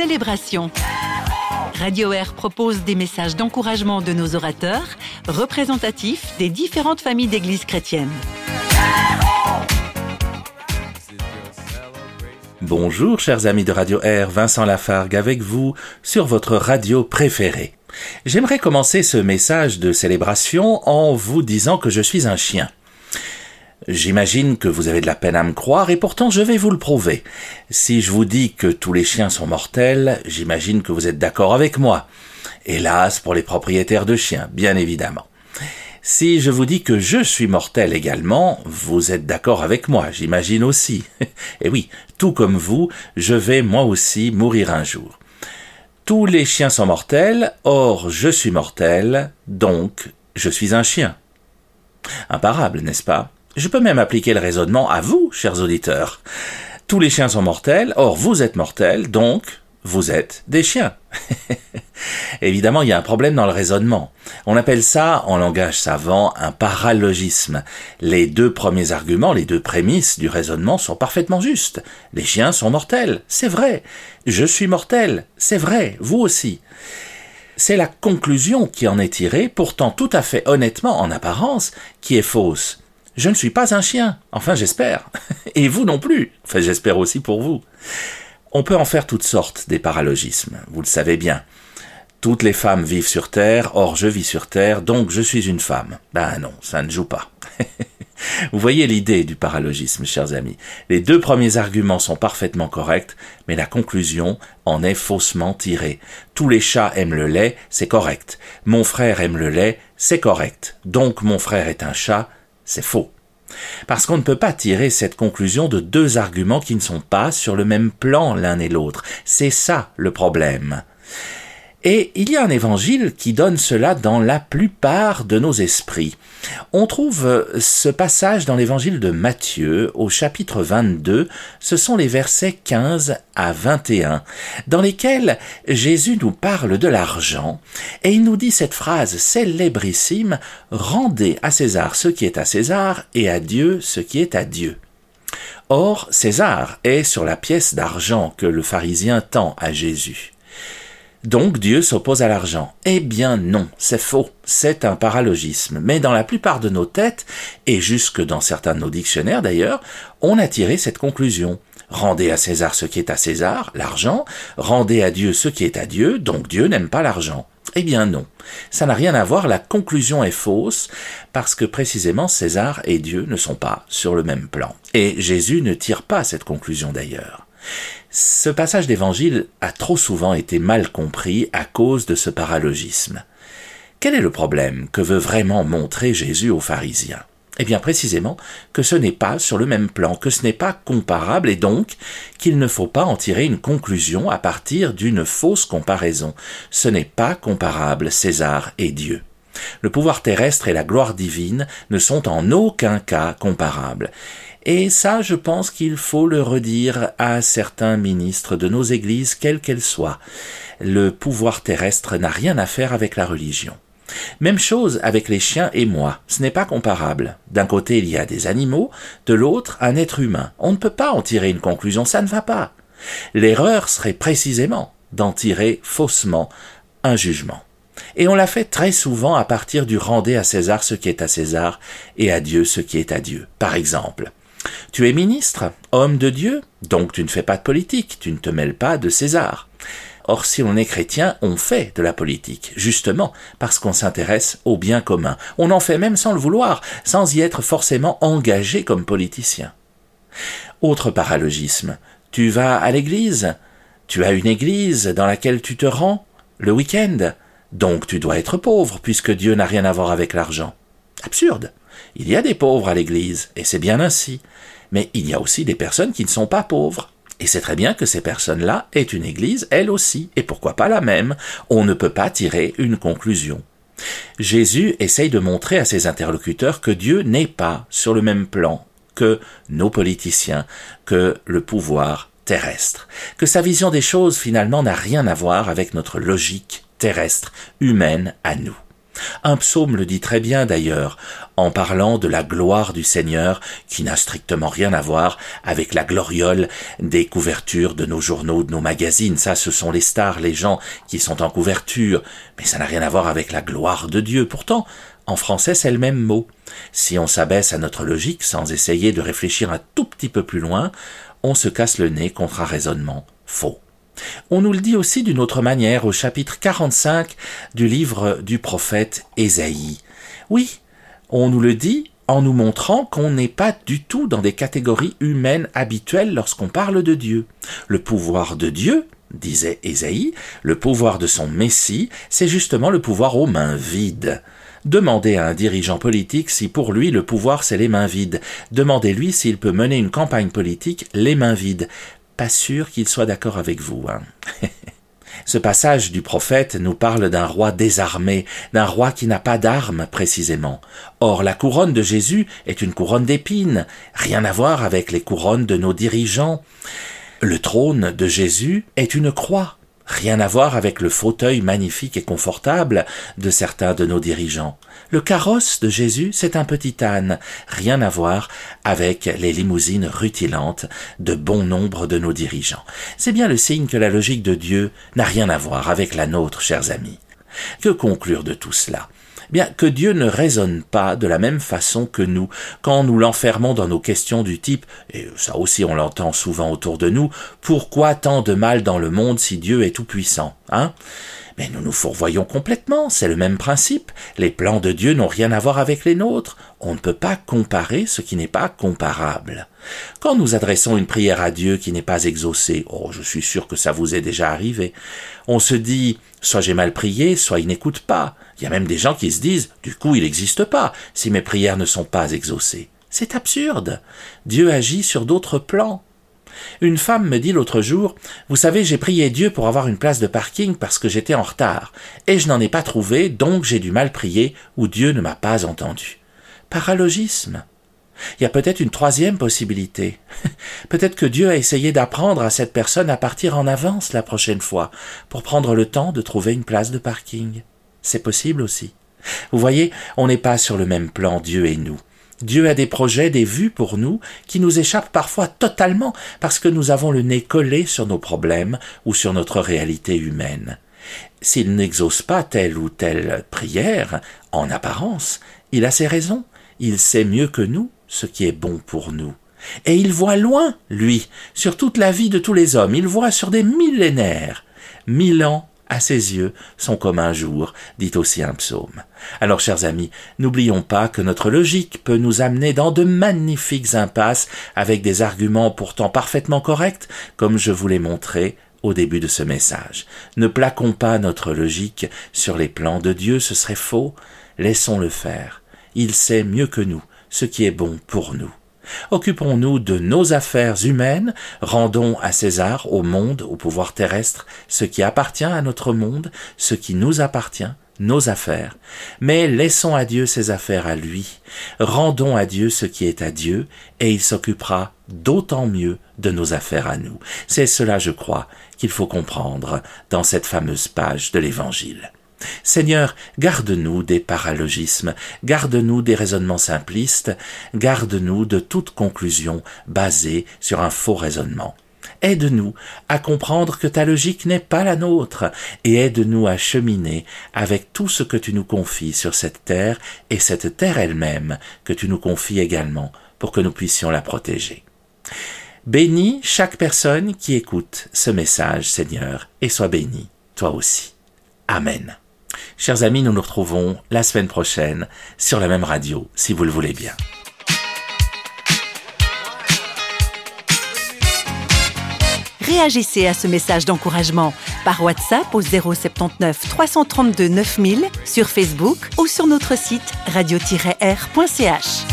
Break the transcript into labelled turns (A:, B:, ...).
A: Célébration. Radio Air propose des messages d'encouragement de nos orateurs, représentatifs des différentes familles d'églises chrétiennes.
B: Bonjour chers amis de Radio Air, Vincent Lafargue avec vous sur votre radio préférée. J'aimerais commencer ce message de célébration en vous disant que je suis un chien. J'imagine que vous avez de la peine à me croire et pourtant je vais vous le prouver. Si je vous dis que tous les chiens sont mortels, j'imagine que vous êtes d'accord avec moi. Hélas pour les propriétaires de chiens, bien évidemment. Si je vous dis que je suis mortel également, vous êtes d'accord avec moi, j'imagine aussi. et oui, tout comme vous, je vais moi aussi mourir un jour. Tous les chiens sont mortels, or je suis mortel, donc je suis un chien. Imparable, n'est-ce pas? Je peux même appliquer le raisonnement à vous, chers auditeurs. Tous les chiens sont mortels, or vous êtes mortels, donc vous êtes des chiens. Évidemment, il y a un problème dans le raisonnement. On appelle ça, en langage savant, un paralogisme. Les deux premiers arguments, les deux prémices du raisonnement sont parfaitement justes. Les chiens sont mortels, c'est vrai. Je suis mortel, c'est vrai, vous aussi. C'est la conclusion qui en est tirée, pourtant tout à fait honnêtement en apparence, qui est fausse. Je ne suis pas un chien, enfin j'espère. Et vous non plus, enfin j'espère aussi pour vous. On peut en faire toutes sortes des paralogismes, vous le savez bien. Toutes les femmes vivent sur Terre, or je vis sur Terre, donc je suis une femme. Ben non, ça ne joue pas. Vous voyez l'idée du paralogisme, chers amis. Les deux premiers arguments sont parfaitement corrects, mais la conclusion en est faussement tirée. Tous les chats aiment le lait, c'est correct. Mon frère aime le lait, c'est correct. Donc mon frère est un chat, c'est faux. Parce qu'on ne peut pas tirer cette conclusion de deux arguments qui ne sont pas sur le même plan l'un et l'autre. C'est ça le problème. Et il y a un évangile qui donne cela dans la plupart de nos esprits. On trouve ce passage dans l'évangile de Matthieu au chapitre 22, ce sont les versets 15 à 21, dans lesquels Jésus nous parle de l'argent, et il nous dit cette phrase célébrissime, Rendez à César ce qui est à César, et à Dieu ce qui est à Dieu. Or, César est sur la pièce d'argent que le pharisien tend à Jésus. Donc Dieu s'oppose à l'argent. Eh bien non, c'est faux, c'est un paralogisme. Mais dans la plupart de nos têtes, et jusque dans certains de nos dictionnaires d'ailleurs, on a tiré cette conclusion. Rendez à César ce qui est à César, l'argent, rendez à Dieu ce qui est à Dieu, donc Dieu n'aime pas l'argent. Eh bien non, ça n'a rien à voir, la conclusion est fausse, parce que précisément César et Dieu ne sont pas sur le même plan. Et Jésus ne tire pas cette conclusion d'ailleurs. Ce passage d'évangile a trop souvent été mal compris à cause de ce paralogisme. Quel est le problème que veut vraiment montrer Jésus aux pharisiens? Eh bien précisément que ce n'est pas sur le même plan, que ce n'est pas comparable et donc qu'il ne faut pas en tirer une conclusion à partir d'une fausse comparaison. Ce n'est pas comparable César et Dieu. Le pouvoir terrestre et la gloire divine ne sont en aucun cas comparables. Et ça, je pense qu'il faut le redire à certains ministres de nos églises, quelles qu'elles soient. Le pouvoir terrestre n'a rien à faire avec la religion. Même chose avec les chiens et moi, ce n'est pas comparable. D'un côté il y a des animaux, de l'autre un être humain. On ne peut pas en tirer une conclusion, ça ne va pas. L'erreur serait précisément d'en tirer faussement un jugement. Et on l'a fait très souvent à partir du rendez à César ce qui est à César et à Dieu ce qui est à Dieu. Par exemple, tu es ministre, homme de Dieu, donc tu ne fais pas de politique, tu ne te mêles pas de César. Or, si l'on est chrétien, on fait de la politique, justement parce qu'on s'intéresse au bien commun. On en fait même sans le vouloir, sans y être forcément engagé comme politicien. Autre paralogisme. Tu vas à l'église. Tu as une église dans laquelle tu te rends le week-end. Donc tu dois être pauvre, puisque Dieu n'a rien à voir avec l'argent. Absurde. Il y a des pauvres à l'Église, et c'est bien ainsi. Mais il y a aussi des personnes qui ne sont pas pauvres. Et c'est très bien que ces personnes-là aient une Église, elles aussi, et pourquoi pas la même. On ne peut pas tirer une conclusion. Jésus essaye de montrer à ses interlocuteurs que Dieu n'est pas sur le même plan que nos politiciens, que le pouvoir terrestre, que sa vision des choses finalement n'a rien à voir avec notre logique terrestre, humaine à nous. Un psaume le dit très bien d'ailleurs, en parlant de la gloire du Seigneur, qui n'a strictement rien à voir avec la gloriole des couvertures de nos journaux, de nos magazines. Ça, ce sont les stars, les gens qui sont en couverture, mais ça n'a rien à voir avec la gloire de Dieu. Pourtant, en français, c'est le même mot. Si on s'abaisse à notre logique sans essayer de réfléchir un tout petit peu plus loin, on se casse le nez contre un raisonnement faux. On nous le dit aussi d'une autre manière au chapitre 45 du livre du prophète Ésaïe. Oui, on nous le dit en nous montrant qu'on n'est pas du tout dans des catégories humaines habituelles lorsqu'on parle de Dieu. Le pouvoir de Dieu, disait Ésaïe, le pouvoir de son Messie, c'est justement le pouvoir aux mains vides. Demandez à un dirigeant politique si pour lui le pouvoir c'est les mains vides. Demandez-lui s'il peut mener une campagne politique les mains vides pas sûr qu'il soit d'accord avec vous. Hein. Ce passage du prophète nous parle d'un roi désarmé, d'un roi qui n'a pas d'armes précisément. Or la couronne de Jésus est une couronne d'épines, rien à voir avec les couronnes de nos dirigeants. Le trône de Jésus est une croix, Rien à voir avec le fauteuil magnifique et confortable de certains de nos dirigeants. Le carrosse de Jésus, c'est un petit âne. Rien à voir avec les limousines rutilantes de bon nombre de nos dirigeants. C'est bien le signe que la logique de Dieu n'a rien à voir avec la nôtre, chers amis. Que conclure de tout cela? Bien que Dieu ne raisonne pas de la même façon que nous quand nous l'enfermons dans nos questions du type, et ça aussi on l'entend souvent autour de nous, pourquoi tant de mal dans le monde si Dieu est tout-puissant, hein? Mais nous nous fourvoyons complètement, c'est le même principe. Les plans de Dieu n'ont rien à voir avec les nôtres. On ne peut pas comparer ce qui n'est pas comparable. Quand nous adressons une prière à Dieu qui n'est pas exaucée, oh, je suis sûr que ça vous est déjà arrivé, on se dit, soit j'ai mal prié, soit il n'écoute pas. Il y a même des gens qui se disent, du coup il n'existe pas, si mes prières ne sont pas exaucées. C'est absurde. Dieu agit sur d'autres plans. Une femme me dit l'autre jour, Vous savez, j'ai prié Dieu pour avoir une place de parking parce que j'étais en retard, et je n'en ai pas trouvé, donc j'ai du mal prier, ou Dieu ne m'a pas entendu. Paralogisme. Il y a peut-être une troisième possibilité. peut-être que Dieu a essayé d'apprendre à cette personne à partir en avance la prochaine fois, pour prendre le temps de trouver une place de parking. C'est possible aussi. Vous voyez, on n'est pas sur le même plan, Dieu et nous. Dieu a des projets, des vues pour nous qui nous échappent parfois totalement parce que nous avons le nez collé sur nos problèmes ou sur notre réalité humaine. S'il n'exauce pas telle ou telle prière, en apparence, il a ses raisons. Il sait mieux que nous ce qui est bon pour nous. Et il voit loin, lui, sur toute la vie de tous les hommes. Il voit sur des millénaires. Mille ans à ses yeux sont comme un jour, dit aussi un psaume. Alors, chers amis, n'oublions pas que notre logique peut nous amener dans de magnifiques impasses avec des arguments pourtant parfaitement corrects, comme je vous l'ai montré au début de ce message. Ne plaquons pas notre logique sur les plans de Dieu, ce serait faux. Laissons-le faire. Il sait mieux que nous ce qui est bon pour nous. Occupons-nous de nos affaires humaines, rendons à César, au monde, au pouvoir terrestre, ce qui appartient à notre monde, ce qui nous appartient, nos affaires, mais laissons à Dieu ses affaires à lui, rendons à Dieu ce qui est à Dieu, et il s'occupera d'autant mieux de nos affaires à nous. C'est cela, je crois, qu'il faut comprendre dans cette fameuse page de l'Évangile. Seigneur, garde-nous des paralogismes, garde-nous des raisonnements simplistes, garde-nous de toute conclusion basée sur un faux raisonnement. Aide-nous à comprendre que ta logique n'est pas la nôtre, et aide-nous à cheminer avec tout ce que tu nous confies sur cette terre et cette terre elle-même que tu nous confies également pour que nous puissions la protéger. Bénis chaque personne qui écoute ce message, Seigneur, et sois béni, toi aussi. Amen. Chers amis, nous nous retrouvons la semaine prochaine sur la même radio, si vous le voulez bien.
A: Réagissez à ce message d'encouragement par WhatsApp au 079 332 9000, sur Facebook ou sur notre site radio-r.ch.